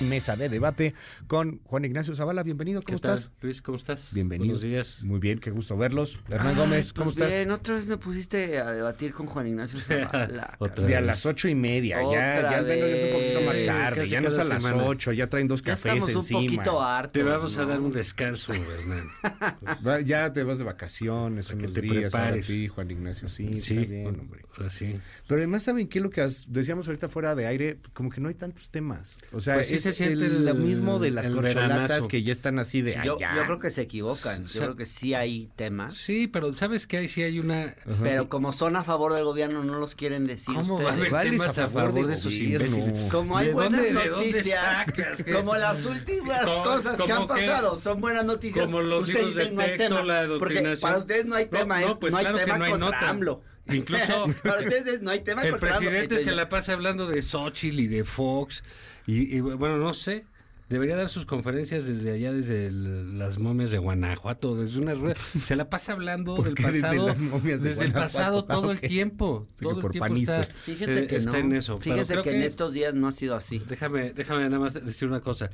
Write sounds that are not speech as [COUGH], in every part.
Mesa de debate con Juan Ignacio Zavala. Bienvenido, ¿cómo ¿Qué tal, estás? Luis? ¿Cómo estás? Bienvenido. Buenos días. Muy bien, qué gusto verlos. Hernán Ay, Gómez, ¿cómo pues estás? Bien, otra vez me pusiste a debatir con Juan Ignacio Zavala. [LAUGHS] Otra De a vez. las ocho y media, ya, Otra ya al menos es un poquito más vez. tarde, ya no es a las semana. ocho, ya traen dos ya cafés estamos encima. un poquito hartos. Te vamos a ¿no? dar un descanso, Hernán. [LAUGHS] Va- Ya te vas de vacaciones Para que unos te días prepares. sí, Juan Ignacio, sí, Sí, está bien, hombre. ahora sí. Pero además, ¿saben qué? Lo que decíamos ahorita fuera de aire, como que no hay tantos temas. O sea, Pues sí es se siente el- lo mismo de las corcholatas veranazo. que ya están así de Yo, allá. yo creo que se equivocan. Yo sea- creo que sí hay temas. Sí, pero ¿sabes qué? Ahí sí hay una... Ajá. Pero como son a favor del gobierno, no los quieren decir ¿Cómo va a ustedes. haber ¿Cuáles temas a a favor de de esos imbéciles? Como hay ¿De buenas dónde- de dónde noticias, como las últimas Co- cosas que han que- pasado, son buenas noticias. como los Ustedes libros de dicen, no hay texto, tema, la Porque adoctrinación. para ustedes no hay No, tema, no, es- pues no hay claro que tema no hay contra nota. AMLO. Incluso [LAUGHS] para ustedes no hay tema El contra AMLO. presidente se la pasa hablando de Xochitl y de Fox. Y, y, bueno, no sé. Debería dar sus conferencias desde allá, desde el- las momias de Guanajuato, desde una rueda. [LAUGHS] Se la pasa hablando ¿Por del desde pasado. las momias de desde el pasado todo Ah, el ok. tiempo. Que todo el por tiempo está, Fíjese eh, que está no. en eso. Pero Fíjese creo que en estos días no ha sido así. Déjame, déjame nada más decir una cosa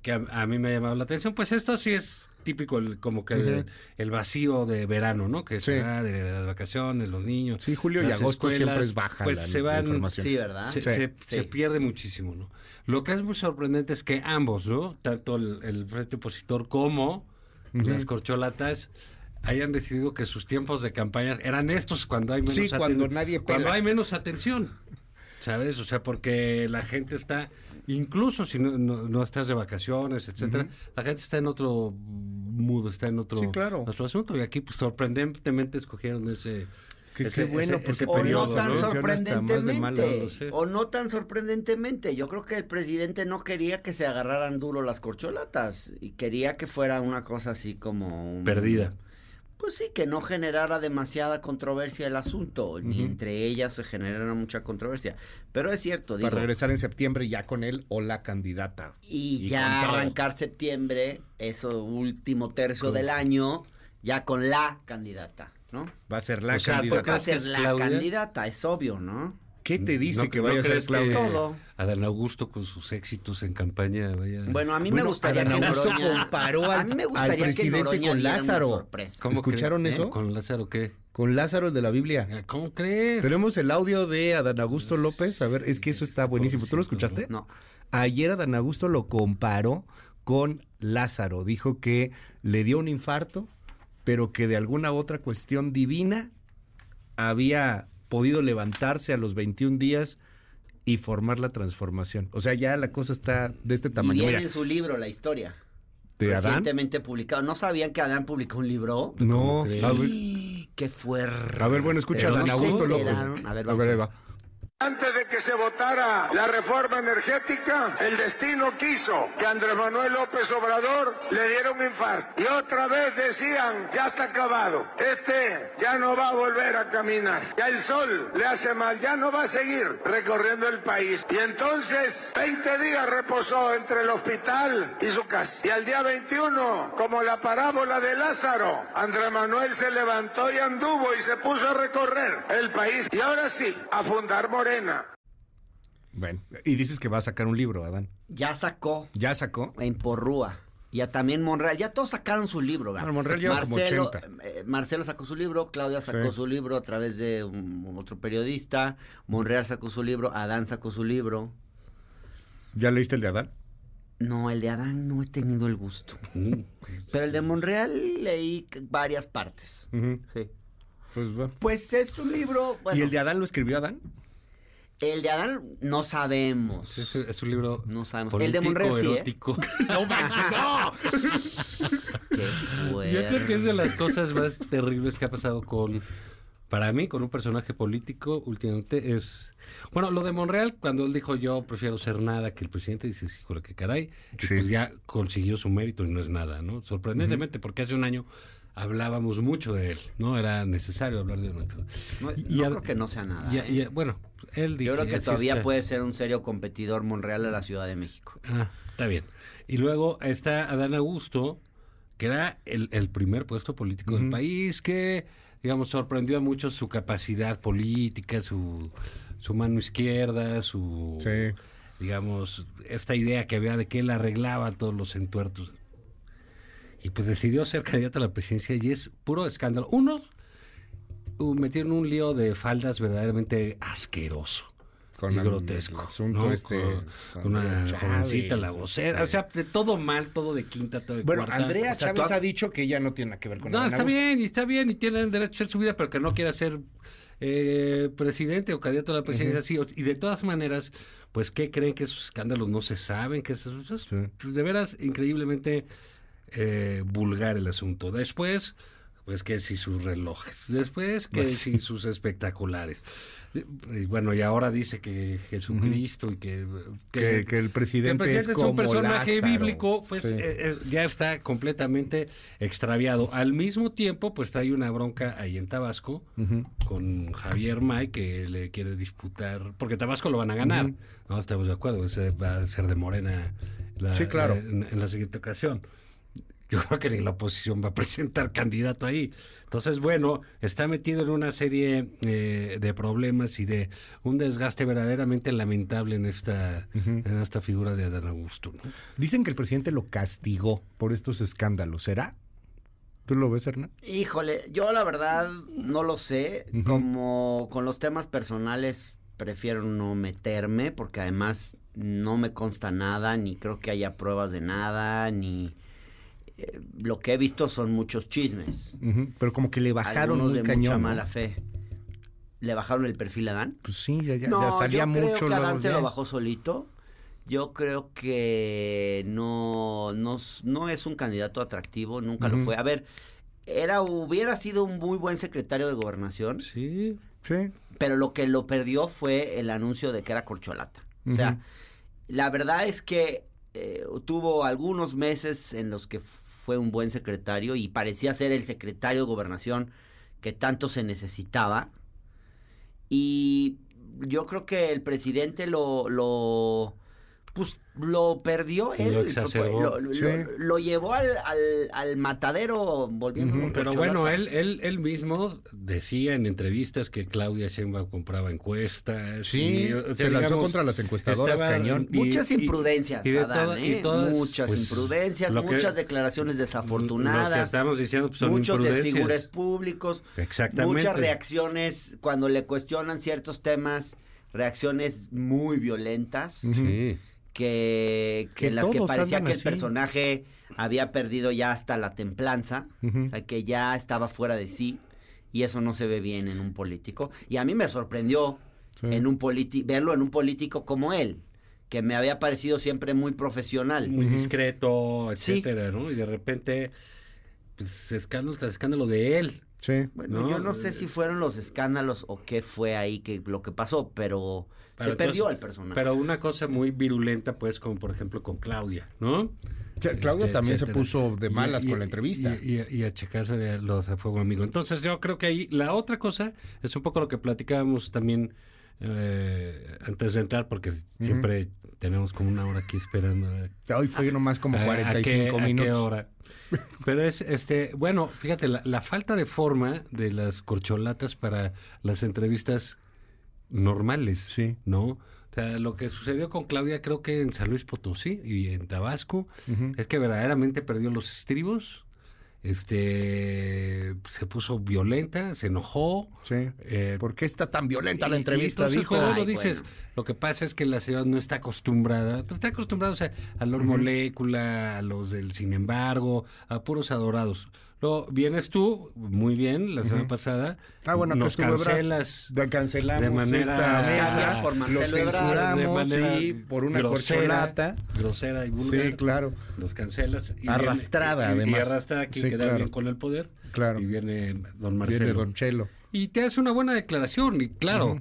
que a, a mí me ha llamado la atención. Pues esto sí es típico, el- como que el, vacío de verano, ¿no? Que Sí. se da de las vacaciones, los niños. Sí, julio y agosto siempre escuelas, es baja pues la, se la van, información. Sí, ¿verdad? se, Sí. se- Sí. se pierde muchísimo, ¿no? Lo que es muy sorprendente es que ambos, ¿no? Tanto el, el frente opositor como las corcholatas hayan decidido que sus tiempos de campaña eran estos cuando hay menos Sí, cuando nadie cuando pela. hay menos atención. ¿Sabes? O sea, porque la gente está, incluso si no, no- no estás de vacaciones, etcétera, la gente está en otro mood, está en otro, Sí, claro. otro asunto. Y aquí, pues, sorprendentemente escogieron ese. Qué- ese- qué bueno, ese- porque ese O no periodo, tan sorprendentemente. O no tan sorprendentemente. Yo creo que el presidente no quería que se agarraran duro las corcholatas. Y quería que fuera una cosa así como. un- Perdida. Pues sí, que no generara demasiada controversia el asunto. Ni entre ellas se generara mucha controversia. Pero es cierto, digo. Para regresar en septiembre ya con él o la candidata. Y, Y ya arrancar septiembre, eso último tercio del año, ya con la candidata, ¿no? Va a ser la O sea, candidata. porque Va a ¿Crees que ser la Claudia? candidata, es obvio, ¿no? ¿Qué te dice ¿No- que no vaya a ser que Claudia? Adán Augusto con sus éxitos en campaña vaya. Bueno, a mí me gustaría Adán que Augusto Noroña- comparó a al- mí me al gustaría que presidente con Lázaro. sorpresa. ¿Cómo ¿Escucharon cree- eso? ¿Eh? ¿Con Lázaro qué? Con Lázaro el de la Biblia. Ah, ¿Cómo crees? Tenemos el audio de Adán Augusto López. A ver, es que eso está buenísimo. ¿Tú lo escuchaste? No. Ayer Adán Augusto lo comparó con Lázaro. Dijo que le dio un infarto, pero que de alguna otra cuestión divina había podido levantarse a los 21 días y formar la transformación. O sea, ya la cosa está de este Y tamaño. viene Mira, en su libro la historia. de Adán. Recientemente publicado. ¿No sabían que Adán publicó un libro? No, ¡Qué fuerte! a ver, bueno, escucha a Adán Augusto López. A ver, A vamos ver, ahí a- va. Antes de que se votara la reforma energética, el destino quiso que Andrés Manuel López Obrador le diera un infarto. Y otra vez decían, ya está acabado. Este ya no va a volver a caminar. Ya el sol le hace mal, ya no va a seguir recorriendo el país. Y entonces, 20 días reposó entre el hospital y su casa. Y al día 21, como la parábola de Lázaro, Andrés Manuel se levantó y anduvo y se puso a recorrer el país. Y ahora sí, a fundar Morena. Bueno, y dices que va a sacar un libro, Adán. Ya sacó ¿Ya sacó? en Porrúa. Ya también Monreal, ya todos sacaron su libro. ¿verdad? Bueno, Monreal lleva como 80. eh, Marcelo sacó su libro, Claudia sacó Sí. su libro a través de un- otro periodista, Monreal sacó su libro, Adán sacó su libro. ¿Ya leíste el de Adán? No, el de Adán no he tenido el gusto. Mm. Pero el de Monreal leí varias partes. Sí. Pues. Pues es un libro. bueno, ¿Y el de Adán lo escribió Adán? El de Adán no sabemos. Es, es un libro No sabemos. político, El de Monreal sí, ¿eh? erótico. [LAUGHS] [LAUGHS] ¡No manches, no! Qué Yo creo que es de las cosas más terribles que ha pasado con, para mí, con un personaje político últimamente es... Bueno, lo de Monreal, cuando él dijo yo prefiero ser nada que el presidente, dices, híjole, que caray, y Sí. pues ya consiguió su mérito y no es nada, ¿no? Sorprendentemente, porque hace un año hablábamos mucho de él, ¿no? Era necesario hablar de él. No, Y- no y a- creo que no sea nada. Y- ¿eh? y- bueno, él dijo... Yo creo que todavía está. puede ser un serio competidor Monreal de la Ciudad de México. Ah, está bien. Y luego está Adán Augusto, que era el, el primer puesto político del país, que digamos, sorprendió a muchos su capacidad política, su, su mano izquierda, su, Sí. digamos, esta idea que había de que él arreglaba todos los entuertos. Y pues decidió ser candidato a la presidencia y es puro escándalo. Unos uh, metieron un lío de faldas verdaderamente asqueroso. Con y el- grotesco. el asunto ¿no? este, Con con una Chávez, jovencita, la este. vocera. O sea, de todo mal, todo de quinta, todo de Bueno, cuarta. Andrea O sea, Chávez ha dicho que ella no tiene nada que ver con No, está Augusto. bien, y está bien, y tienen derecho a hacer su vida, pero que no quiera ser eh, presidente o candidato a la presidencia, sí. o- Y de todas maneras, pues, ¿qué creen que esos escándalos no se saben? Que eso, eso es Sí. de veras increíblemente eh, vulgar el asunto. Después, pues, que si sus relojes. Después, que Pues si sus espectaculares. Y bueno, y ahora dice que Jesucristo y que, Que, que el que presidente, el presidente es, es, un como personaje Lázaro. bíblico, pues Sí. eh, eh, ya está completamente extraviado. Al mismo tiempo, pues trae una bronca ahí en Tabasco con Javier May que le quiere disputar, porque Tabasco lo van a ganar. No estamos de acuerdo, ese va a ser de Morena la- Sí, claro. la- en, en la siguiente ocasión. Yo creo que ni la oposición va a presentar [LAUGHS] candidato ahí. Entonces, bueno, está metido en una serie eh, de problemas y de un desgaste verdaderamente lamentable en esta, en esta figura de Adán Augusto. ¿no? Dicen que el presidente lo castigó por estos escándalos. ¿Será? ¿Tú lo ves, Hernán? Híjole, yo la verdad no lo sé. Como con los temas personales prefiero no meterme porque además no me consta nada, ni creo que haya pruebas de nada, ni eh, lo que he visto son muchos chismes. Pero como que le bajaron Algunos muy de cañón. mucha ¿no? mala fe. ¿Le bajaron el perfil a Dan? Pues sí, ya, ya, no, ya salía yo mucho. creo que Adán se ya. lo bajó solito. Yo creo que no, no, no es un candidato atractivo, nunca lo fue. A ver, era, hubiera sido un muy buen secretario de gobernación, Sí, Sí. pero lo que lo perdió fue el anuncio de que era corcholata. O sea, la verdad es que eh, tuvo algunos meses en los que fue un buen secretario y parecía ser el secretario de gobernación que tanto se necesitaba. Y yo creo que el presidente lo, lo pues lo perdió él, Lo exacerbó. lo, lo- Sí. lo- lo llevó al, al, al matadero volviendo Ujú. Pero bueno, él, él, él mismo decía en entrevistas que Claudia Sheinbaum compraba encuestas. Sí, y, o sea, se lanzó contra las encuestadoras estaba- cañón. y- Muchas y- imprudencias, y de Adán, toda- ¿eh? y todas, muchas pues, imprudencias, que- muchas declaraciones Los que desafortunadas, estamos diciendo pues, son muchos desfigures públicos, Exactamente. muchas reacciones cuando le cuestionan ciertos temas, reacciones muy violentas. Sí. Que, que las que parecía que el así. personaje había perdido ya hasta la templanza, o sea, que ya estaba fuera de sí, y eso no se ve bien en un político. Y a mí me sorprendió Sí. en un verlo en un político como él, que me había parecido siempre muy profesional. Muy discreto, Sí. etcétera, ¿no? Y de repente, pues, escándalo tras escándalo de él. Sí. Bueno, No, yo no sé si fueron los escándalos o qué fue ahí que lo que pasó, pero, Pero se perdió el personaje. Pero una cosa muy virulenta, pues, como por ejemplo con Claudia, ¿no? Claudia Este, también se puso de malas y- con la entrevista. Y, y- y a checarse de los a fuego amigo. Entonces yo creo que ahí la otra cosa es un poco lo que platicábamos también eh, antes de entrar, porque siempre tenemos como una hora aquí esperando. a- Hoy fue nomás como a- a 45 qué- a qué minutos. hora. Pero es, este, bueno, fíjate, la, la falta de forma de las corcholatas para las entrevistas normales, Sí. ¿no? O sea, lo que sucedió con Claudia, creo que en San Luis Potosí y en Tabasco, es que verdaderamente perdió los estribos, este, se puso violenta, se enojó. Sí. eh, ¿Por qué está tan violenta la y- y entrevista? entonces, dijo. Ay, lo dices, bueno. lo que pasa es que la señora no está acostumbrada, pues está acostumbrada o sea, a los molécula, a los del sin embargo, a puros adorados. Luego vienes tú, muy bien, la semana pasada, Ah, bueno, nos cancelas Da- cancelamos De manera- esta por Marcelo lo censuramos de manera sí, por una corcholata. grosera y vulgar. Sí, claro. Los cancelas. y Arrastrada, viene- y- y, además. arrastrada quien Sí, queda claro. bien con el poder. Claro. Y viene don Marcelo. Viene Don Chelo. Y te hace una buena declaración, y claro,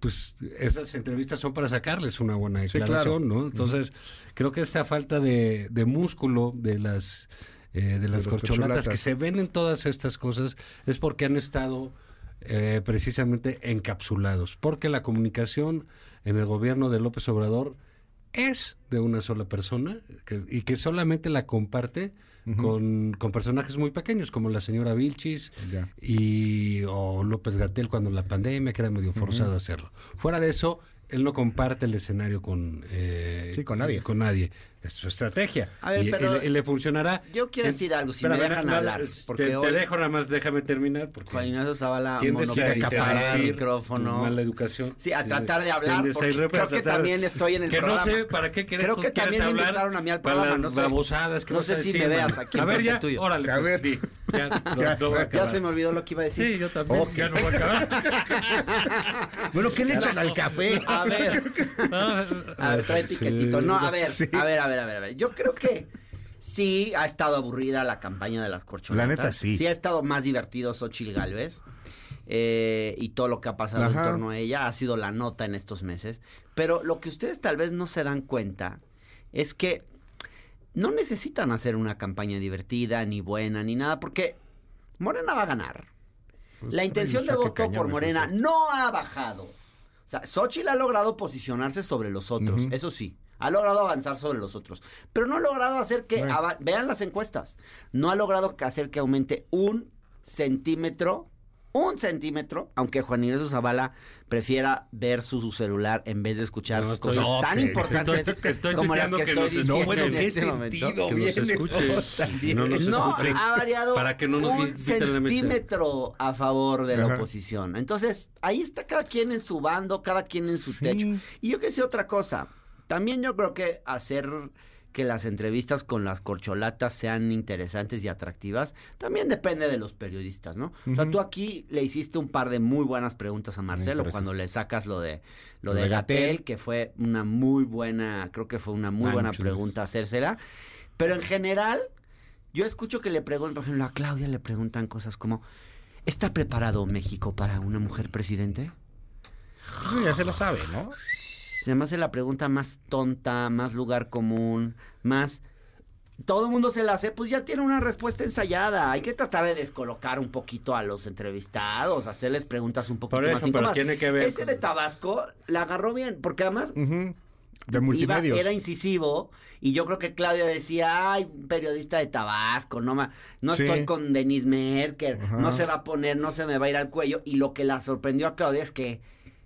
pues esas entrevistas son para sacarles una buena Sí, declaración, claro. ¿no? Entonces, creo que esta falta de, de músculo de las eh, de las las corcholatas que se ven en todas estas cosas es porque han estado eh, precisamente encapsulados, porque la comunicación en el gobierno de López Obrador es de una sola persona que- y que solamente la comparte con, con personajes muy pequeños, como la señora Vilchis Ya. y o López Gatel cuando la pandemia, que era medio forzado a hacerlo. Fuera de eso, él no comparte el escenario con, eh, Sí, con nadie. Con nadie. Es su estrategia. A ver, y, pero y le, y le funcionará. yo quiero decir algo, si me espérame, dejan no, no, hablar, te- porque te, hoy- dejo nada más, déjame terminar. Porque Juan Ignacio Zavala tiendes a monopolizar el tu Mala educación. Sí, a tratar de hablar, porque creo a que tratar- también estoy en el que programa. no sé para qué quieres, Creo que también me invitaron a mí al para programa, las no sé. babosadas que No vas sé si decir, me veas aquí A ver, ya, tuyo. órale, A pues, ver. di. Ya, no, Ya, no a ya se me olvidó lo que iba a decir. Sí, yo también. Ok. Ya no voy a acabar. Bueno, ¿qué le echan al café? A ver, a ver, trae piquetito. No, a ver, a ver, a ver, a ver, a ver. Yo creo que sí ha estado aburrida la campaña de las corcholatas. La neta, sí. Sí ha estado más divertido Xochitl Galvez. eh, y todo lo que ha pasado Ajá. en torno a ella ha sido la nota en estos meses. Pero lo que ustedes tal vez no se dan cuenta es que no necesitan hacer una campaña divertida, ni buena, ni nada, porque Morena va a ganar. Pues, la intención de voto por Morena no ha bajado. O sea, Xochitl ha logrado posicionarse sobre los otros, eso sí. Ha logrado avanzar sobre los otros. Pero no ha logrado hacer que... Bueno. Vean las encuestas. No ha logrado hacer que aumente un centímetro, un centímetro, aunque Juan Inés Zavala prefiera ver su, su celular en vez de escuchar No, estoy- cosas no, tan que- importantes estoy- estoy como las que que estoy nos diciendo No, bueno, en ¿qué este momento. sentido Que nos escuche. No nos No, escuche. ha variado Para que no nos un centímetro a favor de la oposición. Entonces, ahí está cada quien en su bando, cada quien en su Sí. techo. Y yo que sé otra cosa. También yo creo que hacer que las entrevistas con las corcholatas sean interesantes y atractivas, también depende de los periodistas, ¿no? O sea, tú aquí le hiciste un par de muy buenas preguntas a Marcelo cuando le sacas lo de lo Lo de de Gatel, que fue una muy buena, creo que fue una muy Ah, buena pregunta hacérsela. Pero en general, yo escucho que le preguntan, por ejemplo, a Claudia le preguntan cosas como, ¿está preparado México para una mujer presidente? Ya se la sabe, ¿no? Se me hace la pregunta más tonta, más lugar común, más... Todo el mundo se la hace, pues ya tiene una respuesta ensayada. Hay que tratar de descolocar un poquito a los entrevistados, hacerles preguntas un poquito Por más eso, pero tiene que ver Ese con- de Tabasco la agarró bien, porque además. De iba- multimedios. era incisivo y yo creo que Claudia decía, ay, un periodista de Tabasco, no, ma- no Sí. estoy con Denise Merker, Ajá. no se va a poner, no se me va a ir al cuello. Y lo que la sorprendió a Claudia es que,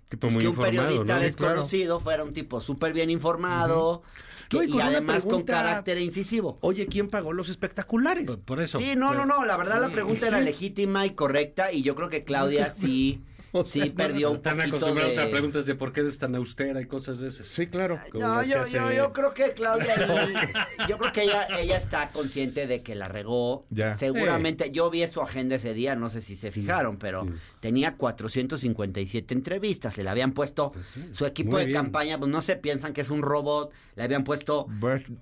Tipo pues, muy que un informado, periodista desconocido fuera un tipo súper bien informado que- No, y además con carácter incisivo. Oye, ¿quién pagó los espectaculares? Por, por eso. Sí, no, no, no, la verdad la Mm. pregunta era legítima y correcta y yo creo que Claudia sí, O [LAUGHS] sí sea, no, perdió un Están poquito acostumbrados de... a preguntas de por qué eres tan austera y cosas de esas. Sí, claro. No, yo, hace- yo, yo creo que Claudia, [LAUGHS] yo creo que ella, ella está consciente de que la regó. Ya. Seguramente, yo vi su agenda ese día, no sé si se fijaron, pero sí. tenía 457 entrevistas, le habían puesto Pues sí, su equipo de bien. campaña, pues no se piensan que es un robot, le habían puesto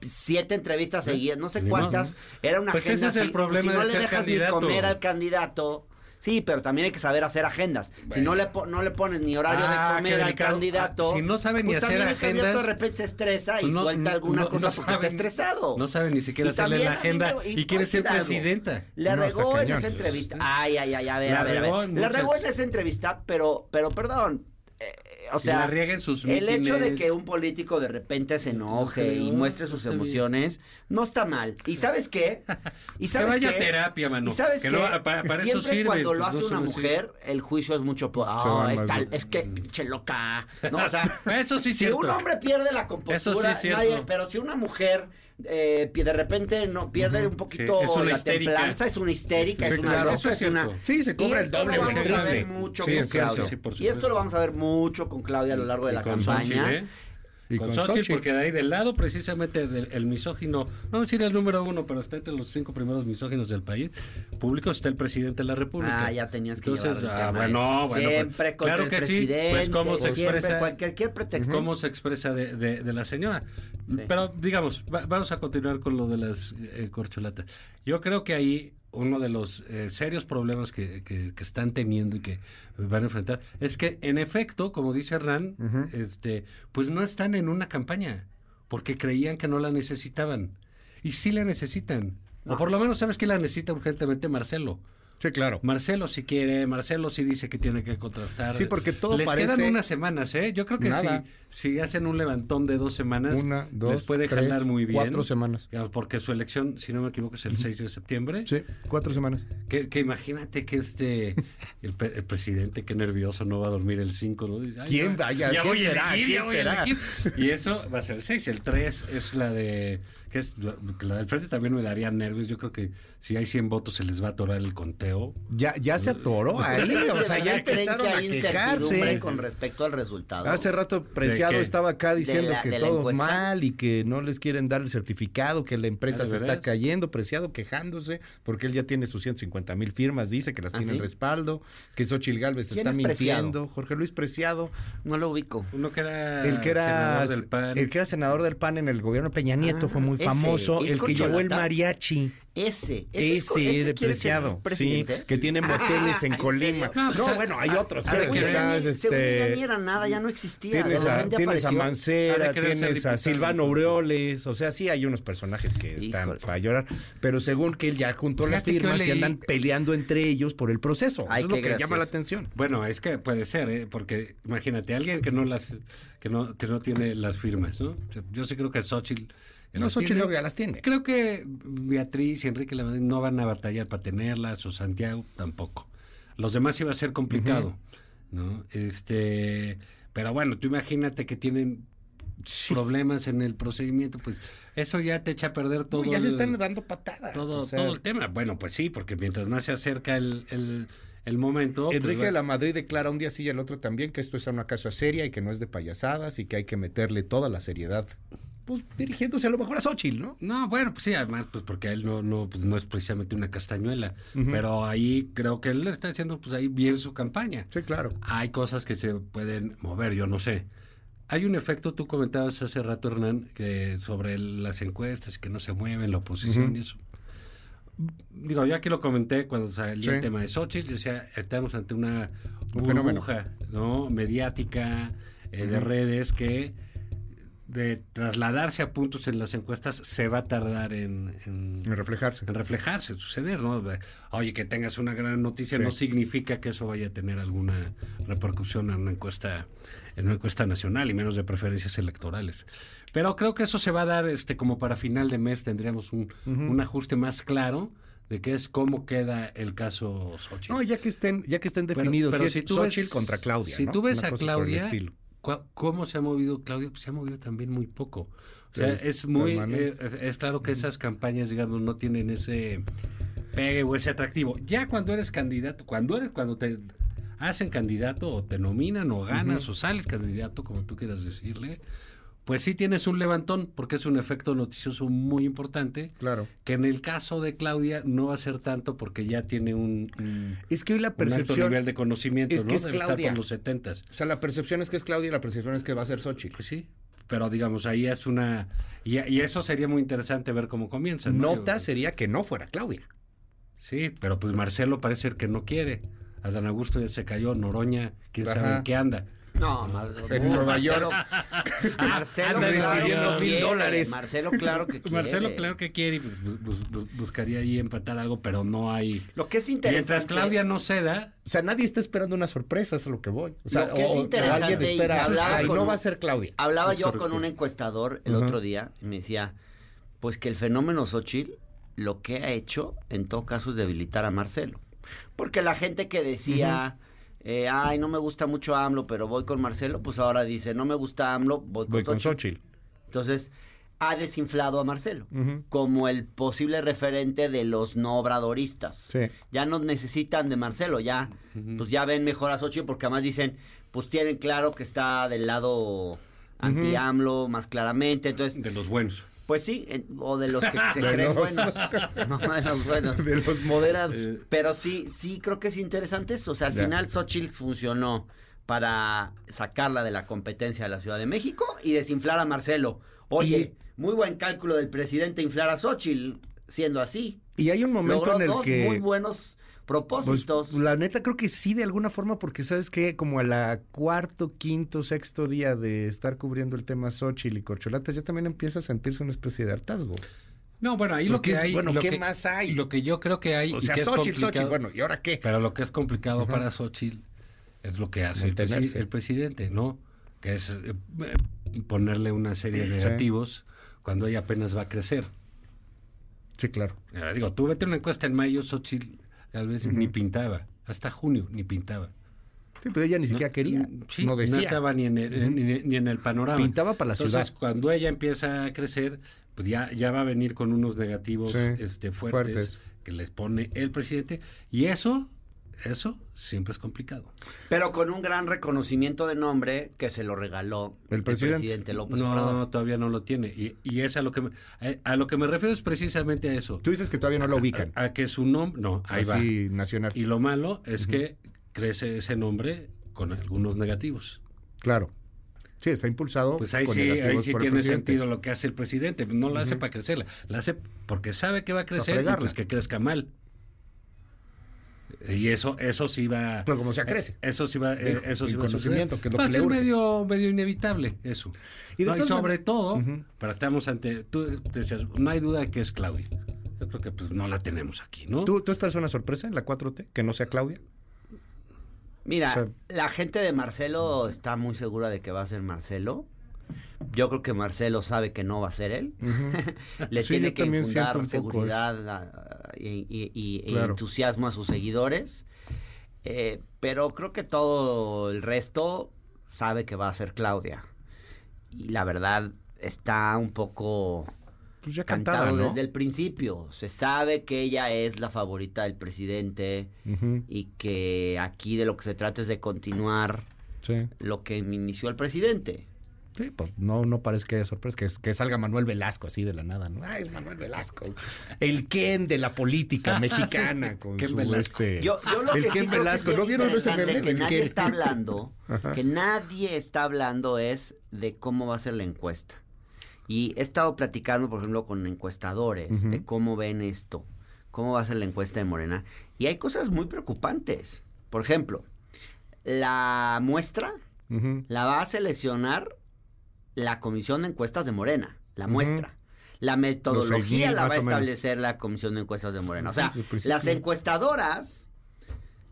siete entrevistas seguidas, no sé Ni cuántas, era una Pues ese agenda es el así, problema si no le dejas candidato. ni comer al candidato. Sí, pero también hay que saber hacer agendas. Si no le, no le pones ni horario Ah, de qué comer al delicado. candidato. Ah, si no sabe ni pues hacer también el agendas, de repente se estresa y Pues no- suelta alguna no- cosa no porque está estresado. No sabe ni siquiera Y hacerle la agenda y, y quiere ser algo. presidenta. Está regó en esa entrevista. Ay, ay, ay, a ver, a ver, muchas- regó en esa entrevista, pero, pero perdón. eh, o sea, la riega en sus el hecho de que un político de repente se enoje creo, y muestre sus bien. emociones, no está mal. ¿Y sabes qué? [LAUGHS] ¿Y sabes vaya qué? terapia, mano. ¿Y sabes Que qué? no, para- para eso Siempre sirve, cuando lo pues, hace no una sirve. mujer, el juicio es mucho... va es, tal- que pinche loca. No, [LAUGHS] o sea, Eso sí es si cierto. un hombre pierde la Eso compostura, sí es cierto. nadie- pero si una mujer eh, de repente no pierde un poquito Sí, es una la histérica. templanza, es una histérica, Sí, es una claro, loca, eso es es una... Sí, se cobra el doble lo de vamos a ver mucho Sí, con es cierto. Claudia. Sí, por y esto lo vamos a ver mucho con Claudia a lo largo de Y la con campaña. ¿eh? Y con con Xochitl, Xochitl. porque de ahí del lado precisamente del el misógino, no decir el número uno, pero está entre los cinco primeros misóginos del país público, está el presidente de la República. Ah, ya tenías que Entonces, ah, bueno, bueno, Siempre pues, claro el que sí, presidente, pues cómo se siempre, expresa, cualquier, cualquier pretexto. cómo se expresa de, de- de la señora. Sí. Pero digamos, va- vamos a continuar con lo de las eh, corcholatas. Yo creo que ahí uno de los eh, serios problemas que, que- que están teniendo y que van a enfrentar es que en efecto, como dice Hernán, este, pues no están en una campaña porque creían que no la necesitaban y sí la necesitan. O por lo menos sabes que la necesita urgentemente Marcelo. Sí, claro. Marcelo si quiere, Marcelo sí dice que tiene que contrastar. Sí, porque todo Les parece- quedan unas semanas, ¿eh? Yo creo que Nada. si, si hacen un levantón de dos semanas, Una, dos, les puede tres, jalar muy bien. cuatro semanas. Porque su elección, si no me equivoco, es el 6 de septiembre. Sí, cuatro semanas. Que, que imagínate que este el, presidente, qué nervioso, no va a dormir el 5, ¿no? Dice, "Ay, ¿Quién ya- vaya? ya ¿Quién será? ¿Quién será? elegir". Y eso va a ser el 6. El 3 es la de. Que es que La del frente también me daría nervios. Yo creo que si hay 100 votos se les va a atorar el conteo. Ya, ya se atoró [LAUGHS] ahí, o sea, ya ¿Creen que empezaron a quejarse. con respecto al resultado? Hace rato Preciado estaba acá diciendo la- que todo mal y que no les quieren dar el certificado, que la empresa ¿Ah, se está cayendo. Preciado quejándose porque él ya tiene sus 150 mil firmas, dice que las ¿Ah, tiene en sí? respaldo, que Xochil Gálvez ¿Quién está es Preciado? mintiendo. Jorge Luis Preciado, No lo ubico. Uno que era. el que era senador del PAN. el que era senador del PAN en el gobierno Peña Nieto, Ah, fue muy famoso, ¿es el que llevó el mariachi. Ese. Ese, es Ese, ese de quiere ser Preciado, sí, que tiene moteles en [LAUGHS] ¿En Colima. No, No, pues, bueno, hay otros. que Según ya según este, ni era nada, ya no existía. Tienes a, tienes a Mancera, tienes a. Silvano Aureoles, o sea, sí hay unos personajes que están Híjole. para llorar, pero según que él ya juntó las Fíjate firmas y andan peleando entre ellos por el proceso. Ay, Eso es lo que llama la atención. Bueno, es que puede ser, ¿eh? porque imagínate, alguien que no las que no, que no tiene las firmas, ¿no? Yo sí creo que Xochitl... No, las Xochitl tiene. que ya las tiene. Creo que Beatriz y Enrique Lamadrid no van a batallar para tenerlas, o Santiago tampoco. Los demás iba a ser complicado, ¿no? Este, pero bueno, tú imagínate que tienen problemas en el procedimiento, pues eso ya te echa a perder todo. Uy, ya se el- están dando patadas. todo, o sea, todo el tema. Bueno, pues sí, porque mientras más se acerca el, el, el momento. pues, Enrique de la Madrid declara un día sí y el otro también que esto es una casa seria y que no es de payasadas y que hay que meterle toda la seriedad. Pues dirigiéndose a lo mejor a Xochitl, ¿no? No, bueno, pues sí, además, pues porque él no, no, pues no es precisamente una castañuela. Pero ahí creo que él está haciendo pues ahí bien su campaña. Sí, claro. Hay cosas que se pueden mover, yo no sé. Hay un efecto, tú comentabas hace rato, Hernán, que sobre las encuestas que no se mueven, la oposición y eso. Digo, yo aquí lo comenté cuando salió el tema de Xochitl, yo decía, estamos ante una Un burbuja, ¿no? Mediática, eh, de redes, que de trasladarse a puntos en las encuestas se va a tardar en, en- En reflejarse. en reflejarse, suceder, ¿no? Oye, que tengas una gran noticia Sí. no significa que eso vaya a tener alguna repercusión en una encuesta, en una encuesta nacional y menos de preferencias electorales. Pero creo que eso se va a dar, este, como para final de mes tendríamos un, ajuste más claro de qué es cómo queda el caso Xochitl. No, ya que estén, ya que estén definidos, pero si es tú ves- Xochitl contra Claudia. Si ¿no? tú ves Una a Claudia, ¿cómo se ha movido Claudia? Pues se ha movido también muy poco. O sea, es muy, eh, es, es claro que esas campañas, digamos, no tienen ese pegue o ese atractivo. Ya cuando eres candidato, cuando eres, cuando te hacen candidato o te nominan o ganas o sales candidato, como tú quieras decirle, pues sí tienes un levantón, porque es un efecto noticioso muy importante, Claro. que en el caso de Claudia no va a ser tanto porque ya tiene un, un- Es que hoy la un alto percepción. nivel de conocimiento, es que ¿no? es Debe estar Claudia. por los setentas. O sea, la percepción es que es Claudia y la percepción es que va a ser Xochitl. Pues sí, pero digamos, ahí es una... Y, y eso sería muy interesante ver cómo comienzan. ¿no? Nota sería que no fuera Claudia. Sí, pero pues Marcelo parece ser que no quiere. Adán Augusto ya se cayó, Noroña, quién Ajá. sabe en qué anda. No, Mar- En no, Nueva Marcelo- York. Marcelo recibiendo que mil quiere, dólares. Marcelo claro que quiere. Marcelo claro que quiere y pues, bus- bus- bus- buscaría ahí empatar algo, pero no hay... Lo que es interesante. Mientras Claudia no ceda, O sea, nadie está esperando una sorpresa, es a lo que voy. O sea, Lo que es interesante, alguien y espera, hablaba "Ay, con no va a ser Claudia. Hablaba Es yo correcto. con un encuestador el otro día y me decía, pues que el fenómeno Xochitl lo que ha hecho en todo caso es debilitar a Marcelo. Porque la gente que decía, eh, ay, no me gusta mucho AMLO, pero voy con Marcelo, pues ahora dice, no me gusta AMLO, voy con, Voy con Xochitl. Entonces, ha desinflado a Marcelo como el posible referente de los no obradoristas. Sí. Ya no necesitan de Marcelo, ya pues ya ven mejor a Xochitl porque además dicen, pues tienen claro que está del lado anti-AMLO más claramente, entonces, de los buenos. Pues sí, o de los que se [LAUGHS] De creen los- buenos, no de los buenos. [LAUGHS] De los moderados. Eh, Pero sí, sí creo que es interesante eso, o sea, al Ya. final Xochitl funcionó para sacarla de la competencia de la Ciudad de México y desinflar a Marcelo. Oye, muy buen cálculo del presidente inflar a Xochitl, siendo así. y hay un momento Logró en el dos que... muy buenos Pues, propósitos. la neta creo que sí de alguna forma porque sabes que como a la cuarto, quinto, sexto día de estar cubriendo el tema Xochitl y Corcholatas ya también empieza a sentirse una especie de hartazgo. No, bueno, ahí lo que es- hay... bueno, lo ¿qué que- más hay? Lo que yo creo que hay... O y sea, que es Xochitl, Xochitl, bueno, ¿y ahora qué? Pero lo que es complicado para Xochitl es lo que hace el, presi- Mantenerse. el presidente, ¿no? Que es eh, eh, ponerle una serie de negativos cuando ella apenas va a crecer. Sí, claro. Eh, digo, tú vete a una encuesta en mayo, Xochitl tal vez ni pintaba. Hasta junio ni pintaba. Sí, pero ella ni siquiera No, quería. mm, sí, no decía. estaba ni en el, ni, ni en el panorama. Pintaba para la Entonces, ciudad. cuando ella empieza a crecer, pues ya, ya va a venir con unos negativos Sí, este, fuertes, fuertes. que les pone el presidente. Y eso, eso siempre es complicado. Pero con un gran reconocimiento de nombre que se lo regaló El presidente. López no, Obrador. todavía no lo tiene. Y, y es a lo que me, a, a lo que me refiero es precisamente a eso. Tú dices que todavía no lo ubican. A, a que su nombre, no, ahí va. Así, nacional. Y lo malo es que crece ese nombre con algunos negativos. Claro. Sí, está impulsado. Pues ahí con sí, ahí sí el tiene presidente. sentido lo que hace el presidente. No lo hace para crecerla, la hace porque sabe que va a crecer y pues que crezca mal. Y eso, eso sí va. Pero como sea, crece. eh, Eso sí va, eh, Digo, eso sí va a suceder. conocimiento, que es lo va que a le ser medio, medio inevitable eso. Y de No, y todas sobre todo, Ujú. pero estamos ante, tú decías, no hay duda de que es Claudia. Yo creo que pues no la tenemos aquí, ¿no? ¿Tú, ¿Tú esperas una sorpresa en la 4T? ¿Que no sea Claudia? Mira, O sea- la gente de Marcelo está muy segura de que va a ser Marcelo. Yo creo que Marcelo sabe que no va a ser él. [LAUGHS] Le Sí, tiene que infundar seguridad ah, y, y- y- y Claro. entusiasmo a sus seguidores. Eh, pero creo que todo el resto sabe que va a ser Claudia. Y la verdad está un poco Pues ya cantado cantada, ¿no? desde el principio. Se sabe que ella es la favorita del presidente y que aquí de lo que se trata es de continuar Sí. lo que inició el presidente. Sí, pues no, no parece que haya sorpresa, que, que salga Manuel Velasco así de la nada, ¿no? Ah, es Manuel Velasco. El Ken de la política [LAUGHS] mexicana con Ken su Velasco. este. Yo, yo lo el que Ken sí creo Velasco. que es ¿No vieron ese meme? que nadie Ken? está hablando, que nadie está hablando es de cómo va a ser la encuesta. Y he estado platicando, por ejemplo, con encuestadores de cómo ven esto, cómo va a ser la encuesta de Morena. Y hay cosas muy preocupantes. Por ejemplo, la muestra la va a seleccionar la Comisión de Encuestas de Morena, la muestra. La metodología 6,000 la va a establecer la Comisión de Encuestas de Morena. O sea, principio. las encuestadoras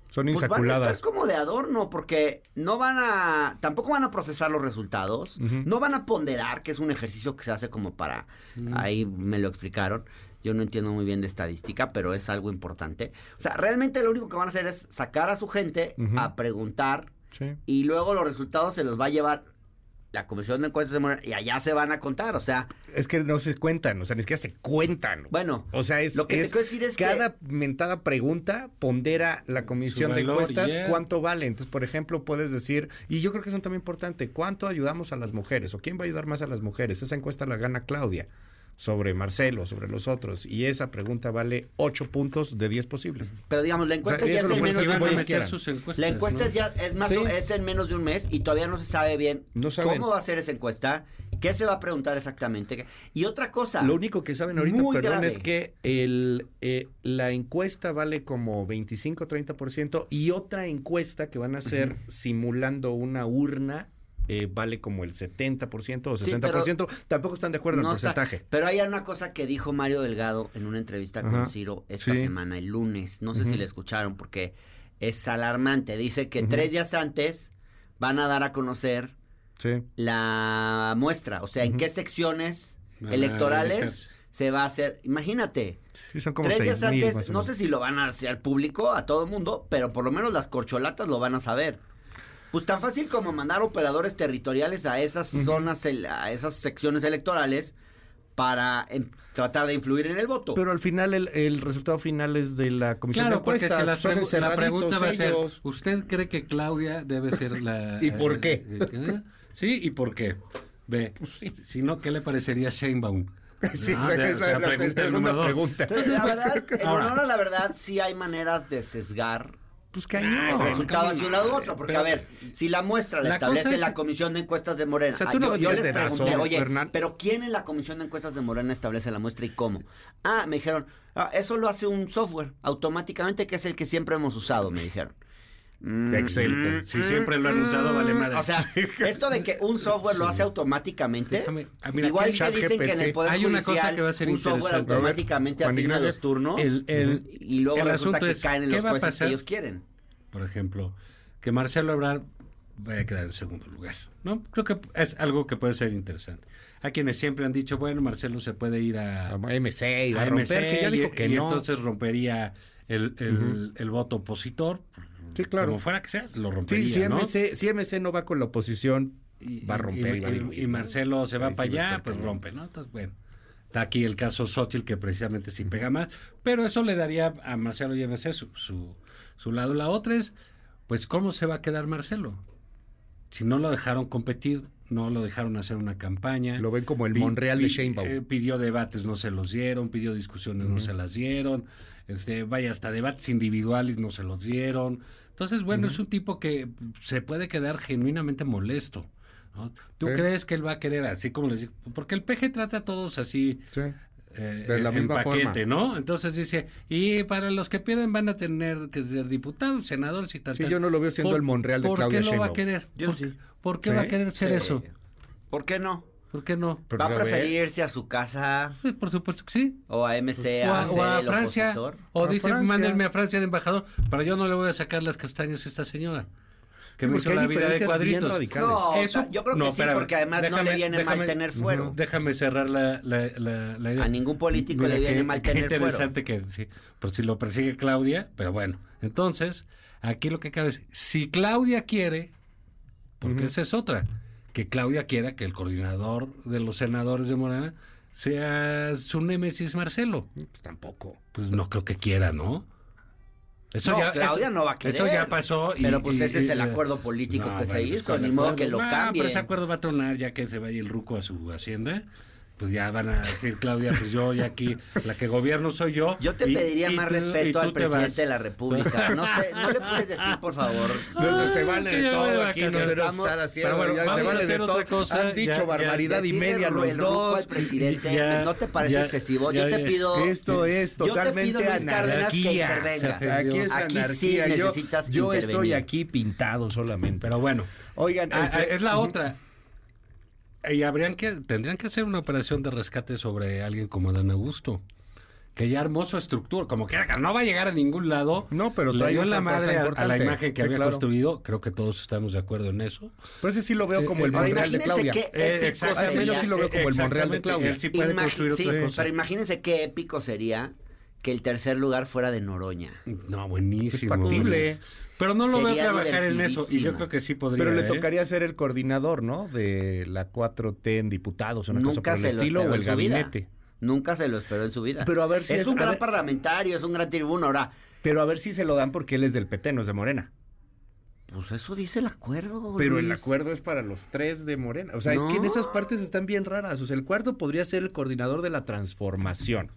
Son pues, van a insaculadas. estar como de adorno porque no van a, tampoco van a procesar los resultados, no van a ponderar, que es un ejercicio que se hace como para, ahí me lo explicaron. Yo no entiendo muy bien de estadística, pero es algo importante. O sea, realmente lo único que van a hacer es sacar a su gente a preguntar Sí. y luego los resultados se los va a llevar la Comisión de Encuestas de Morena y allá se van a contar. O sea, Es que no se cuentan, o sea, ni siquiera se cuentan. bueno, O sea, es, lo que es- te quiero decir es cada que mentada pregunta pondera la comisión de encuestas yeah. cuánto vale. Entonces, por ejemplo, puedes decir, y yo creo que eso es un tema importante, ¿cuánto ayudamos a las mujeres? ¿O quién va a ayudar más a las mujeres? Esa encuesta la gana Claudia sobre Marcelo, sobre los otros. Y esa pregunta vale 8 puntos de 10 posibles. pero digamos, la encuesta O sea, ya es en menos de un mes. La encuesta ¿no? es ya es más Sí. o- es en menos de un mes y todavía no se sabe bien No cómo va a ser esa encuesta, qué se va a preguntar exactamente. Y otra cosa, Lo único que saben ahorita, perdón, grave. es que el, eh, la encuesta vale como 25-30% y otra encuesta que van a hacer simulando una urna eh, vale como el 70% o Sí, 60%. Tampoco están de acuerdo en el está- porcentaje. pero hay una cosa que dijo Mario Delgado en una entrevista con. Ciro esta Sí. semana, el lunes. No sé si la escucharon porque es alarmante. Dice que tres días antes van a dar a conocer Sí. la muestra, o sea, en qué secciones electorales se va a hacer. Imagínate, Sí, son como tres días 6 mil antes, no sé si lo van a hacer público a todo el mundo, pero por lo menos las corcholatas lo van a saber. Pues tan fácil como mandar operadores territoriales a esas Ujú. zonas, el- a esas secciones electorales para em, tratar de influir en el voto. Pero al final el, el resultado final es de la comisión Claro, de porque si encuestas. la, pregu- la pregunta va a ser. ¿usted cree que Claudia debe ser la... [LAUGHS] ¿Y por qué? eh, eh, Sí, ¿y por qué? Ve, si no, ¿qué le parecería Sheinbaum? [LAUGHS] Sí, Ah, esa de- es o la, sea, la pregunta. Entonces, la verdad, [LAUGHS] en Ahora. honor a la verdad, sí hay maneras de sesgar Pues el cañón. resultado ¿cómo hacia no? un lado u otro. Porque, Pero- a ver, si la muestra la, La establece es- la Comisión de Encuestas de Morena. O sea, tú ah, no yo, ves yo que es les pregunté, oye, Hernán. pero ¿quién en la Comisión de Encuestas de Morena establece la muestra y cómo? Ah, me dijeron, "Ah, eso lo hace un software automáticamente que es el que siempre hemos usado, me dijeron. Mm, Excel. Si siempre lo han usado, vale madre. O sea, [LAUGHS] esto de que un software lo hace automáticamente, Déjame- ah, mira, igual que dicen que en el. Poder Hay una cosa Judicial que va a ser un software interesante. automáticamente A asigna Ignacio. los turnos El- el- y luego el resulta asunto que es, caen en ¿qué los va a jueces que pasar? ellos quieren. por ejemplo, que Marcelo Ebrard vaya a quedar en segundo lugar. ¿no? Creo que es algo que puede ser interesante. Hay quienes siempre han dicho, bueno, Marcelo se puede ir a, A MC y a a romper, MC que ya y, dijo que y no. entonces rompería el, el- el voto opositor. Sí, claro. Como fuera que sea, lo rompería, Sí, si ¿no? MC, si MC no va con la oposición, va a romper. Y, y va a y- dividir, y. Marcelo se va para allá, pues rompe, ¿no? Entonces, bueno. Está aquí el caso Xochitl, que precisamente sí pega más, pero eso le daría a Marcelo y MC su, su, su lado. La otra es, pues, ¿cómo se va a quedar Marcelo? Si no lo dejaron competir, no lo dejaron hacer una campaña. Lo ven como el Pi- Monreal de pi- Sheinbaum. eh, pidió debates, no se los dieron, pidió discusiones, no se las dieron. Este, vaya, hasta debates individuales no se los dieron. Entonces, bueno, es un tipo que se puede quedar genuinamente molesto. ¿no? ¿Tú Sí. crees que él va a querer así como les digo? Porque el PG trata a todos así Sí. eh, De la en misma paquete, forma. ¿no? Entonces dice, y para los que pierden van a tener que ser diputados, senadores y tal. Sí, tal. yo no lo veo siendo ¿Por- el Monreal de ¿por Claudia qué lo va a querer? Yo ¿Por, sí. ¿Por qué ¿Sí? va a querer ser Sí. eso? ¿Por qué no? ¿Por qué no? ¿Va a a ver, preferir irse a su casa Pues, por supuesto que sí. o a MC o a, a, ser o a Francia. opositor? O A dice, Francia. mándenme a Francia de embajador, pero yo no le voy a sacar las castañas a esta señora. Que Sí, me hizo la vida de cuadritos. No, Eso- yo creo que no, sí, espérame, porque además no le viene mal tener fuero. Déjame cerrar la, la, la- la idea. A ningún político le viene qué- mal qué tener fuero. interesante que sí, por si lo persigue Claudia, pero bueno. Entonces, aquí lo que cabe es, si Claudia quiere, porque esa es otra, que Claudia quiera que el coordinador de los senadores de Morena sea su némesis Marcelo. Pues tampoco. Pues no creo que quiera, ¿no? Eso No, ya, Claudia eso- no va a querer. Eso ya pasó. y- Pero pues y- ese es el eh, acuerdo político no, que se bueno, pues, hizo, ¿cuál ni modo que lo No, cambie. pero ese acuerdo va a tronar ya que se vaya el ruco a su hacienda. Pues ya van a decir, Claudia, pues yo ya aquí, la que gobierno soy yo. Yo te y- pediría y más tú- y respeto al te presidente vas. de la República. No sé, no le puedes decir, por favor. No, no, se vale de ya todo aquí, no debemos estar haciendo, pero bueno, ya se vale de todo. cosa, Han dicho ya- ya- barbaridad y Decirle media los dos. al presidente, Ya- ¿no te parece ya- excesivo? ya- yo te ya- pido... Esto es yo te totalmente pido, Luis Cárdenas, que anarquía. intervengas. Aquí es Aquí sí anarquía. yo necesitas yo estoy aquí pintado solamente. Pero bueno, Oigan, este- es la otra. Y habrían que, tendrían que hacer una operación de rescate sobre alguien como Adán Augusto. Que ya armó su estructura, como que no va a llegar a ningún lado. No, pero le dio la madre a- a, la imagen que Sí, había claro. construido. Creo que todos estamos de acuerdo en eso. Pues ese sí lo veo como el eh, Monreal de Claudia. qué Eh, épico exactamente. Al menos sí lo veo como el Monreal de Exactamente. Claudia. Él sí puede Imagi- construir sí, otra cosa. Pero imagínense qué épico sería que el tercer lugar fuera de Noroña. No, buenísimo. Es factible. Pero no lo veo trabajar en eso. Y yo creo que sí podría. Pero le ¿eh? tocaría ser el coordinador, ¿no? De la 4T en diputados, una cosa Nunca por el se lo estilo, o el vida. gabinete. Nunca se lo esperó en su vida. Pero a ver si es, es- un gran ver- parlamentario, es un gran tribuno. Ahora, Pero a ver si se lo dan porque él es del PT, no es de Morena. pues eso dice el acuerdo. Pero el acuerdo es para los tres de Morena. O sea, es que en esas partes están bien raras. O sea, el cuarto podría ser el coordinador de la transformación.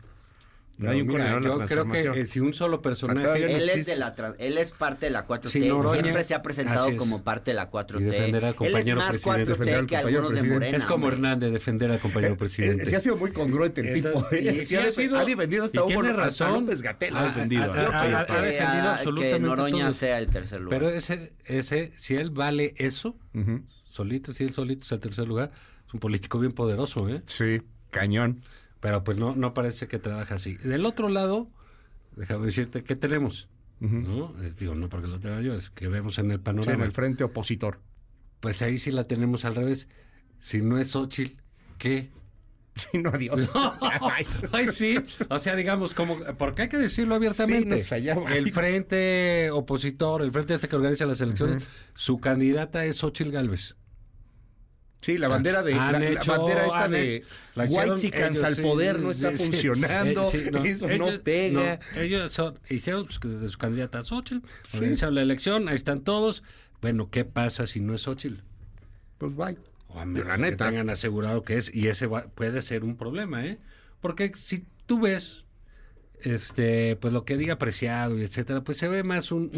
No hay un Mira, coordinador de la yo creo que eh, si un solo personaje. todavía no Él es, de la él es parte de la 4T. Sí, Noroña, Siempre se ha presentado como parte de la 4T. Y defender al él es compañero más presidente, 4T defender al que compañero algunos de presidente. Morena. es como hombre. Hernández defender al compañero presidente. Eh, sí ha sido muy congruente el tipo. ¿eh? y Sí sí ha, defendido hasta y Hugo tiene razón. Gatel ha Ah, defendido. ¿eh? ha Que, defendido absolutamente Que Noroña sea el tercer lugar. Pero ese, ese, si él vale eso, solito, si él solito es el tercer lugar, es un político bien poderoso, ¿eh? Sí, cañón. Pero pues no, no parece que trabaja así. Del otro lado, déjame decirte, ¿qué tenemos? ¿No? Eh, digo, no porque lo tenga yo, es que vemos en el panorama. en el frente opositor. Pues ahí sí la tenemos al revés. Si no es Xochitl, ¿qué? [LAUGHS] Sí, no, adiós. [LAUGHS] Ay, Ay, sí. O sea, digamos, como, porque hay que decirlo abiertamente. Sí, no, el frente opositor, el frente este que organiza las elecciones, su candidata es Xochitl Gálvez. Sí, la bandera de la, la hecho- bandera esta de la White al sí, poder no está sí. [LAUGHS] funcionando, Eh, sí, no, eso ellos- no pega. no, ellos son, hicieron de su candidata Xochitl, organizaron la elección, ahí están todos. Bueno, ¿qué pasa si no es Xochitl? Pues bye. O a menos la que tengan asegurado que es, y ese va- puede ser un problema, ¿eh? Porque si tú ves, este, pues lo que diga apreciado y etcétera, pues se ve más un,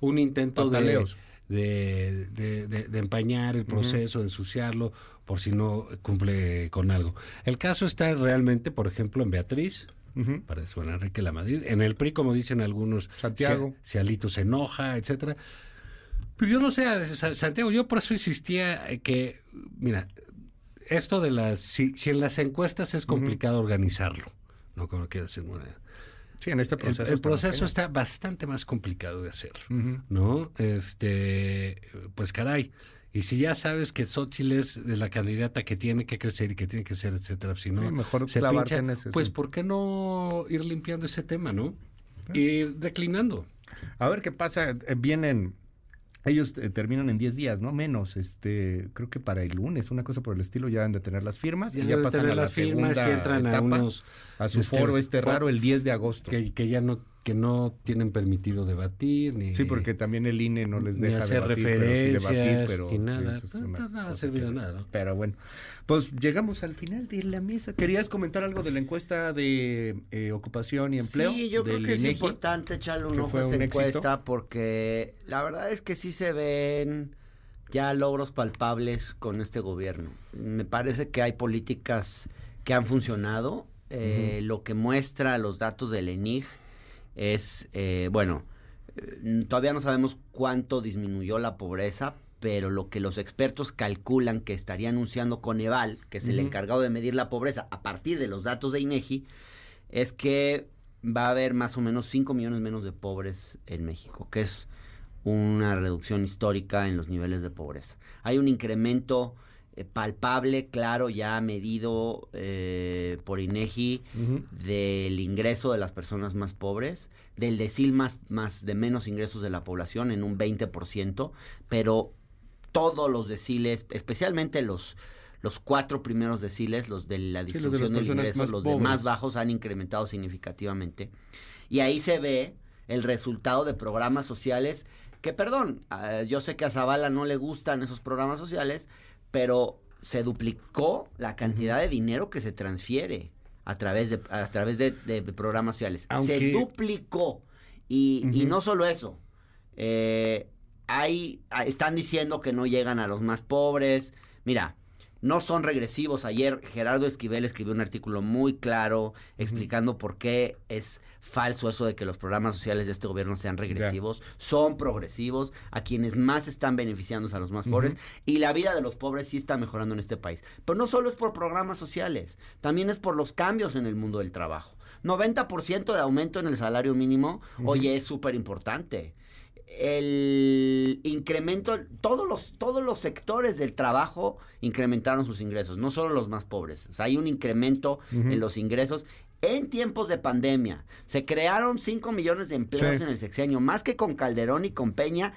un, intento Pataleos. de, de- de- de empañar el proceso, de ensuciarlo, por si no cumple con algo. El caso está realmente, por ejemplo, en Beatriz, Ujú. Parece Juan Enrique Lamadrid. En el PRI, como dicen algunos, Santiago. si, Alito se enoja, etcétera. Pero yo no sé, Sa- Santiago, yo por eso insistía que, mira, esto de las, si, si en las encuestas es complicado organizarlo, ¿no? Como quiere decir Morena. Sí, en este proceso. el proceso está bastante más complicado de hacer. ¿no? Este, pues caray. Y si ya sabes que Xochitl es la candidata que tiene que crecer y que tiene que ser, etcétera, si no Sí, mejor se pincha, en ese pues. ¿por qué no ir limpiando ese tema, no? Y declinando. A ver qué pasa. eh, Vienen. Ellos eh, terminan en 10 días, ¿no? Menos. Este, creo que para el lunes, una cosa por el estilo, ya deben de tener las firmas Ya y ya pasan a la las firmas segunda y entran a etapa, unos, a su este, foro este raro el 10 de agosto. que, que ya no que no tienen permitido debatir ni Sí, porque también el INE no les ni deja hacer debatir, pero sí referencias debatir, pero ni sí, nada. es No, ha servido que- nada, ¿no? Pero bueno, pues llegamos al final de la mesa. ¿Querías comentar algo de la encuesta de eh, ocupación y empleo? Sí, yo creo que es INEGI? importante echarle un ojo fue a esa un éxito. encuesta porque la verdad es que sí se ven ya logros palpables con este gobierno. Me parece que hay políticas que han funcionado. Eh, Lo que muestra los datos del ENIG es, eh, bueno, eh, todavía no sabemos cuánto disminuyó la pobreza, pero lo que los expertos calculan que estaría anunciando Coneval, que es el encargado de medir la pobreza a partir de los datos de INEGI, es que va a haber más o menos 5 millones menos de pobres en México, que es una reducción histórica en los niveles de pobreza. Hay un incremento eh, palpable, claro, ya medido eh, por INEGI Ujú. del ingreso de las personas más pobres, del decil más, más de menos ingresos de la población en un 20%, pero todos los deciles, especialmente los, los cuatro primeros deciles, los de la Sí, los de distribución las del ingreso, los de más bajos han incrementado significativamente. Y ahí se ve el resultado de programas sociales que, perdón, yo sé que a Zavala no le gustan esos programas sociales, pero se duplicó la cantidad de dinero que se transfiere a través de, a través de, de programas sociales. Se duplicó. Y, y no solo eso. eh, hay, están diciendo que no llegan a los más pobres. Mira, no son regresivos. Ayer Gerardo Esquivel escribió un artículo muy claro explicando por qué es falso eso de que los programas sociales de este gobierno sean regresivos. Son progresivos. A quienes más están beneficiando a los más pobres. Y la vida de los pobres sí está mejorando en este país. Pero no solo es por programas sociales, también es por los cambios en el mundo del trabajo. 90% de aumento en el salario mínimo, oye, es súper importante el incremento, todos los, todos los sectores del trabajo incrementaron sus ingresos, no solo los más pobres. O sea, hay un incremento en los ingresos. En tiempos de pandemia, se crearon 5 millones de empleos Sí. en el sexenio, más que con Calderón y con Peña,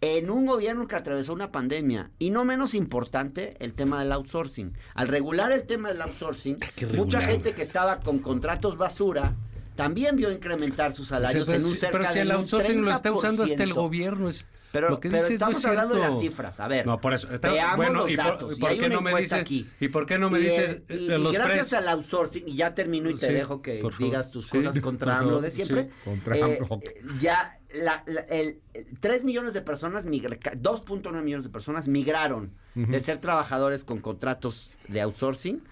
en un gobierno que atravesó una pandemia. Y no menos importante, el tema del outsourcing. Al regular el tema del outsourcing, que mucha gente que estaba con contratos basura también vio incrementar sus salarios pero, en un si- cerca pero si el outsourcing lo está usando hasta el 30%. gobierno. Es, Pero, lo que pero dices no estamos es hablando de las cifras. A ver, No, por eso. está- veamos bueno, los ¿y por- datos. y por hay qué una no me dices- aquí. y por qué no me Y, dices, y, eh, y los gracias al outsourcing, y ya termino y te Sí, dejo que digas tus Sí, cosas [LAUGHS] contra AMLO de siempre. sí, contra Eh, AMLO. ya la, la- el, 3 millones de personas, migra- ca- 2.9 millones de personas migraron de ser trabajadores con contratos de outsourcing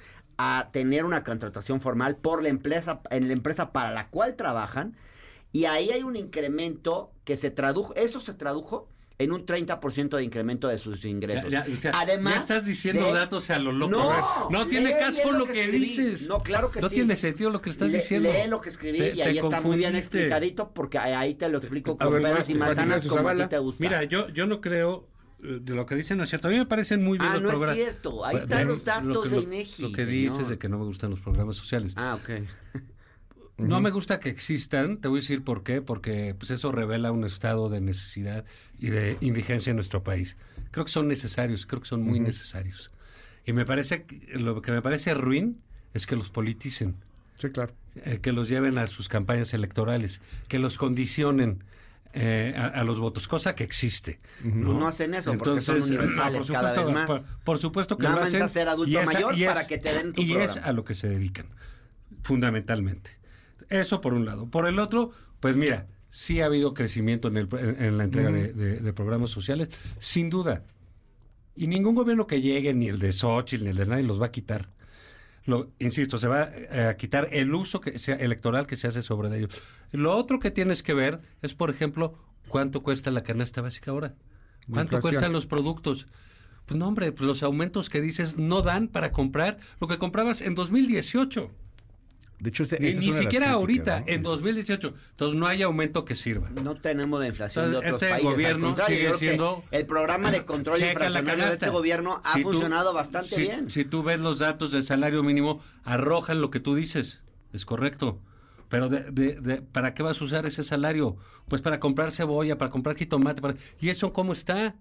a tener una contratación formal por la empresa, en la empresa para la cual trabajan. Y ahí hay un incremento que se tradujo, eso se tradujo en un 30% de incremento de sus ingresos. Ya, ya, o sea, Además, ya estás diciendo de- datos a lo loco. No, no tiene lee caso bien lo que, dices. No, claro que no sí. tiene sentido lo que estás diciendo. Lee lo que escribí Te- y ahí está muy bien explicadito porque ahí- te lo explico con peras y manzanas como a ti te gusta. Mira, yo, yo no creo de lo que dicen no es cierto. A mí me parecen muy bien Ah, los no es programas. cierto. Ahí están lo- los datos lo que- de lo- INEGI, Lo que señor. dices de que no me gustan los programas sociales. Ah, ok. No me gusta que existan, te voy a decir por qué, porque pues eso revela un estado de necesidad y de indigencia en nuestro país. Creo que son necesarios, creo que son muy necesarios. Y me parece, que- lo que me parece ruin es que los politicen, Sí, claro. eh, que los lleven a sus campañas electorales, que los condicionen eh, a, a los votos, cosa que existe. ¿no? No hacen eso porque son universales por cada supuesto, vez más. Por, por supuesto que Nada lo hacen. ser adulto es mayor para que te den tu Y es a lo que se dedican, fundamentalmente. Eso por un lado. Por el otro, pues mira, sí ha habido crecimiento en, el, en, en la entrega de, de- de programas sociales, sin duda. Y ningún gobierno que llegue, ni el de Xochitl, ni el de nadie, los va a quitar. Lo, insisto, se va eh, a quitar el uso que sea electoral que se hace sobre ellos. Lo otro que tienes que ver es, por ejemplo, cuánto cuesta la canasta básica ahora. ¿Cuánto cuestan los productos? Pues no, hombre, pues los aumentos que dices no dan para comprar lo que comprabas en 2018. De hecho, ese- Ni, esa es ni de siquiera críticas, ahorita, ¿no? en 2018. Entonces no hay aumento que sirva. No tenemos la inflación de Entonces, otros este países. gobierno sigue siendo- El programa de control inflacionario de canasta. este gobierno ha Si tú- funcionado bastante si- bien. Si tú ves los datos del salario mínimo, arrojan lo que tú dices. Es correcto. Pero de, de- de- ¿para qué vas a usar ese salario? Pues para comprar cebolla, para comprar jitomate. Para... ¿Y eso cómo está?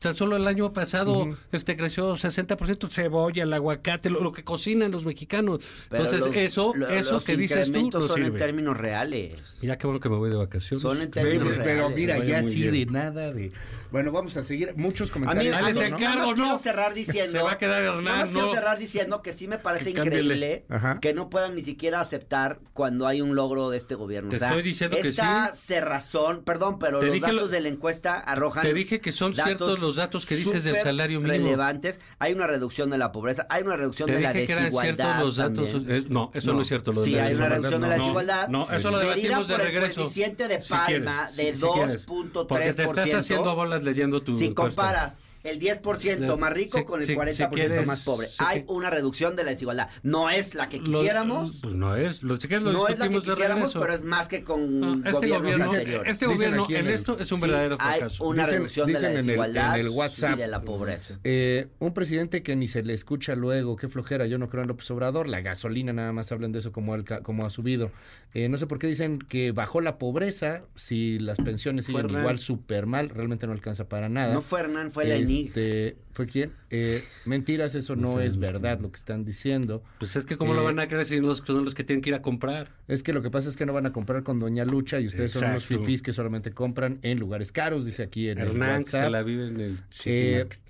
Tan solo el año pasado este creció 60% cebolla, el aguacate, lo, lo que cocinan los mexicanos. Pero Entonces, los- eso, lo- eso los que dices tú no son en sirve. términos reales. Mira qué bueno que me voy de vacaciones. Son en Pero, términos pero reales. mira, Vaya ya sí bien. de nada de... Bueno, vamos a seguir. Muchos comentarios. a Dale mí más encargo, quiero ¿no? cerrar [LAUGHS] diciendo. Se va a quedar Hernán, nada más quiero cerrar diciendo que sí me parece [LAUGHS] Que increíble Ajá. que no puedan ni siquiera aceptar cuando hay un logro de este gobierno. Te O sea, estoy diciendo que esta sí. cerrazón, perdón, pero Te los datos lo- de la encuesta arrojan. Te dije que son ciertos los datos que dices del salario mínimo. relevantes. Hay una reducción de la pobreza, hay una reducción Te de la dije que eran desigualdad. ciertos los datos. es- no, eso no. es cierto. Lo de sí, la hay una desigualdad, reducción de la no. desigualdad. No, eso lo debatimos de el regreso. coeficiente de Si Palma quieres, de si- si quieres. 2.3%. Porque te estás haciendo bolas leyendo tu Si comparas el 10% más rico con el si- 40% si quieres- más pobre, hay una reducción de la desigualdad. No es la que Lo- quisiéramos, pues no es. Lo, si lo no es la que quisiéramos, pero es más que con No, este gobiernos gobierno, anteriores. este gobierno en el- esto es un Sí, verdadero hay fracaso. una Dicen- reducción de la en el- desigualdad en el WhatsApp. y de la pobreza. Eh, un presidente que ni se le escucha luego, qué flojera, yo no creo en López Obrador, la gasolina nada más hablan de eso como, ca- como ha subido. Eh, no sé por qué dicen que bajó la pobreza, si las pensiones siguen igual súper mal, realmente no alcanza para nada. No fue Hernán, fue Lenig. Este, ¿Fue quién? Eh, mentiras, eso no sé, es no sé. verdad lo que están diciendo. Pues es que cómo lo Eh, van a creer si los, son los que tienen que ir a comprar. Es que lo que pasa es que no van a comprar con Doña Lucha y ustedes son unos Exacto. fifís que solamente compran en lugares caros, dice aquí en Hernán el que se la vive en el City Eh, Market.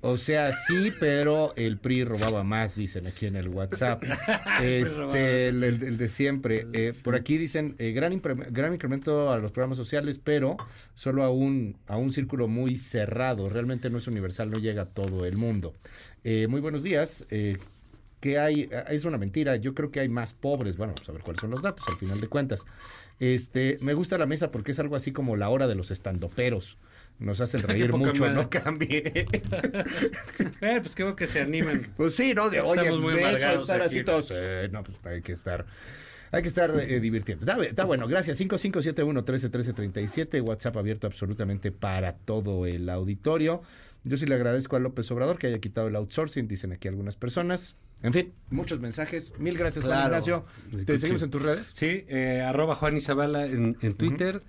O sea, sí, pero el PRI robaba más, dicen aquí en el WhatsApp. [LAUGHS] este, el, el- el de siempre. Eh, por aquí dicen eh, gran, gran incremento a los programas sociales, pero solo a un, a un círculo muy cerrado. Realmente no es universal, no llega a todo el mundo. Eh, muy buenos días. Eh, que hay, ah, es una mentira, yo creo que hay más pobres, bueno, vamos a ver cuáles son los datos al final de cuentas. Este, me gusta la mesa porque es algo así como la hora de los estandoperos. Nos hacen [LAUGHS] reír mucho, madre. [LAUGHS] no cambie. [LAUGHS] Eh, pues qué bueno que se animan. Pues sí, ¿no? De, oye, Estamos pues muy de eso así todos. eh, no, pues hay que estar. Hay que estar eh, divirtiendo. Está, está bueno, gracias. 5571-131337. WhatsApp abierto absolutamente para todo el auditorio. Yo sí le agradezco a López Obrador que haya quitado el outsourcing, dicen aquí algunas personas. En fin, muchos mensajes. Mil gracias, Juan. Ignacio. ¿Te seguimos en tus redes? Sí, eh, arroba Juan Izabala en, en Twitter.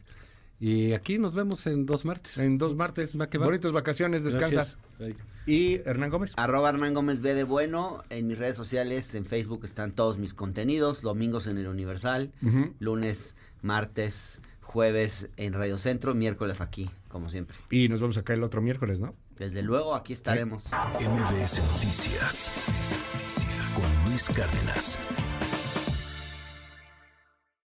Y aquí nos vemos en dos martes. En dos martes. Va que va. Bonitas vacaciones, descansa. Gracias. Y Hernán Gómez. Arroba Hernán Gómez B de Bueno. En mis redes sociales, en Facebook están todos mis contenidos. Domingos en el Universal. Lunes, martes, jueves en Radio Centro. Miércoles aquí, como siempre. Y nos vemos acá el otro miércoles, ¿no? Desde luego, aquí estaremos. MBS Noticias con Luis Cárdenas.